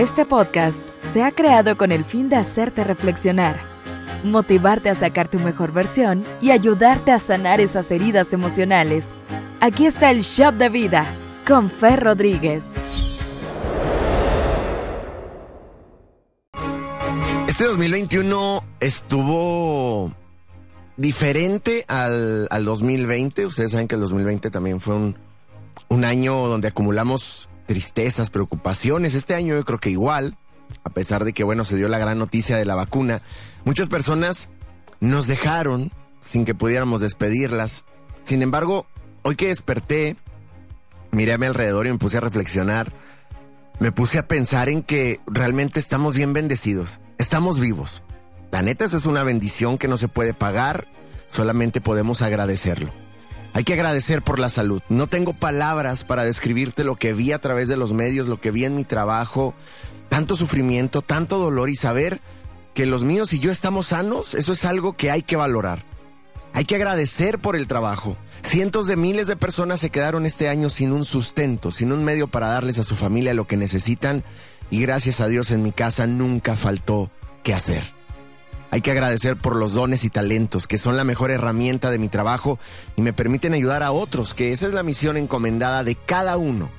Este podcast se ha creado con el fin de hacerte reflexionar, motivarte a sacar tu mejor versión y ayudarte a sanar esas heridas emocionales. Aquí está el Shot de Vida con Fer Rodríguez. Este 2021 estuvo diferente al, al 2020. Ustedes saben que el 2020 también fue un, un año donde acumulamos tristezas, preocupaciones. Este año yo creo que igual, a pesar de que, bueno, se dio la gran noticia de la vacuna, muchas personas nos dejaron sin que pudiéramos despedirlas. Sin embargo, hoy que desperté, miré a mi alrededor y me puse a reflexionar. Me puse a pensar en que realmente estamos bien bendecidos. Estamos vivos. La neta, eso es una bendición que no se puede pagar. Solamente podemos agradecerlo. Hay que agradecer por la salud. No tengo palabras para describirte lo que vi a través de los medios, lo que vi en mi trabajo, tanto sufrimiento, tanto dolor y saber que los míos y yo estamos sanos, eso es algo que hay que valorar. Hay que agradecer por el trabajo. Cientos de miles de personas se quedaron este año sin un sustento, sin un medio para darles a su familia lo que necesitan y gracias a Dios en mi casa nunca faltó que hacer. Hay que agradecer por los dones y talentos, que son la mejor herramienta de mi trabajo y me permiten ayudar a otros, que esa es la misión encomendada de cada uno.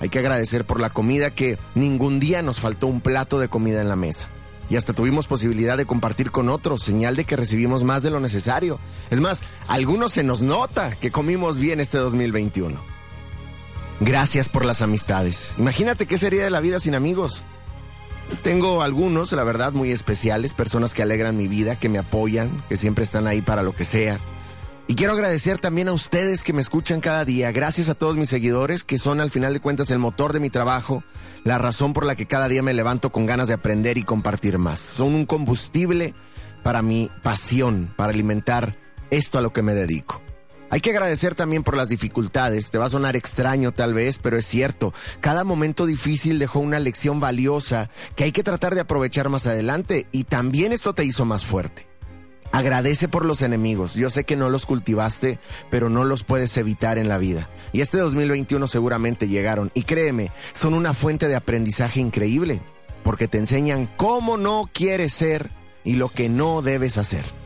Hay que agradecer por la comida que ningún día nos faltó un plato de comida en la mesa. Y hasta tuvimos posibilidad de compartir con otros, señal de que recibimos más de lo necesario. Es más, a algunos se nos nota que comimos bien este 2021. Gracias por las amistades. Imagínate qué sería de la vida sin amigos. Tengo algunos, la verdad, muy especiales, personas que alegran mi vida, que me apoyan, que siempre están ahí para lo que sea. Y quiero agradecer también a ustedes que me escuchan cada día. Gracias a todos mis seguidores, que son al final de cuentas el motor de mi trabajo, la razón por la que cada día me levanto con ganas de aprender y compartir más. Son un combustible para mi pasión, para alimentar esto a lo que me dedico. Hay que agradecer también por las dificultades. Te va a sonar extraño tal vez, pero es cierto. Cada momento difícil dejó una lección valiosa que hay que tratar de aprovechar más adelante y también esto te hizo más fuerte. Agradece por los enemigos. Yo sé que no los cultivaste, pero no los puedes evitar en la vida. Y este 2021 seguramente llegaron. Y créeme, son una fuente de aprendizaje increíble, porque te enseñan cómo no quieres ser y lo que no debes hacer.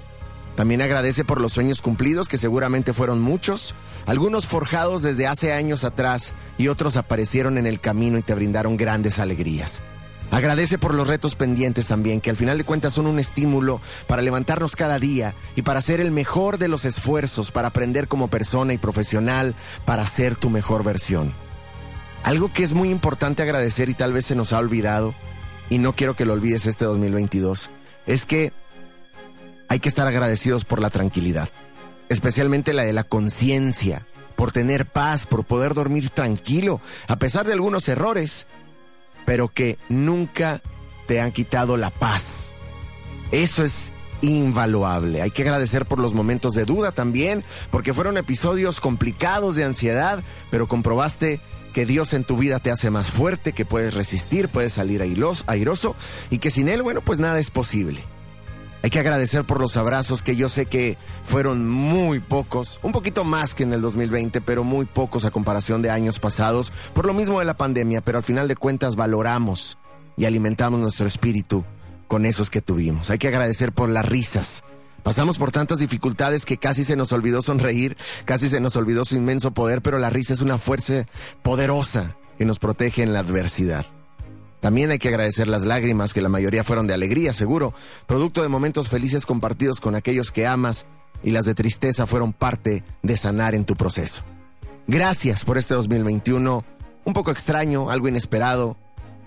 También agradece por los sueños cumplidos, que seguramente fueron muchos, algunos forjados desde hace años atrás y otros aparecieron en el camino y te brindaron grandes alegrías. Agradece por los retos pendientes también, que al final de cuentas son un estímulo para levantarnos cada día y para hacer el mejor de los esfuerzos, para aprender como persona y profesional, para ser tu mejor versión. Algo que es muy importante agradecer y tal vez se nos ha olvidado, y no quiero que lo olvides este 2022, es que hay que estar agradecidos por la tranquilidad, especialmente la de la conciencia, por tener paz, por poder dormir tranquilo, a pesar de algunos errores, pero que nunca te han quitado la paz. Eso es invaluable. Hay que agradecer por los momentos de duda también, porque fueron episodios complicados de ansiedad, pero comprobaste que Dios en tu vida te hace más fuerte, que puedes resistir, puedes salir airoso y que sin Él, bueno, pues nada es posible. Hay que agradecer por los abrazos que yo sé que fueron muy pocos, un poquito más que en el 2020, pero muy pocos a comparación de años pasados, por lo mismo de la pandemia, pero al final de cuentas valoramos y alimentamos nuestro espíritu con esos que tuvimos. Hay que agradecer por las risas. Pasamos por tantas dificultades que casi se nos olvidó sonreír, casi se nos olvidó su inmenso poder, pero la risa es una fuerza poderosa que nos protege en la adversidad. También hay que agradecer las lágrimas, que la mayoría fueron de alegría, seguro, producto de momentos felices compartidos con aquellos que amas, y las de tristeza fueron parte de sanar en tu proceso. Gracias por este 2021, un poco extraño, algo inesperado,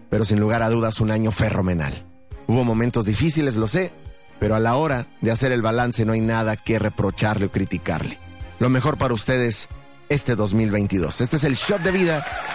pero sin lugar a dudas un año ferromenal. Hubo momentos difíciles, lo sé, pero a la hora de hacer el balance no hay nada que reprocharle o criticarle. Lo mejor para ustedes este 2022. Este es el shot de vida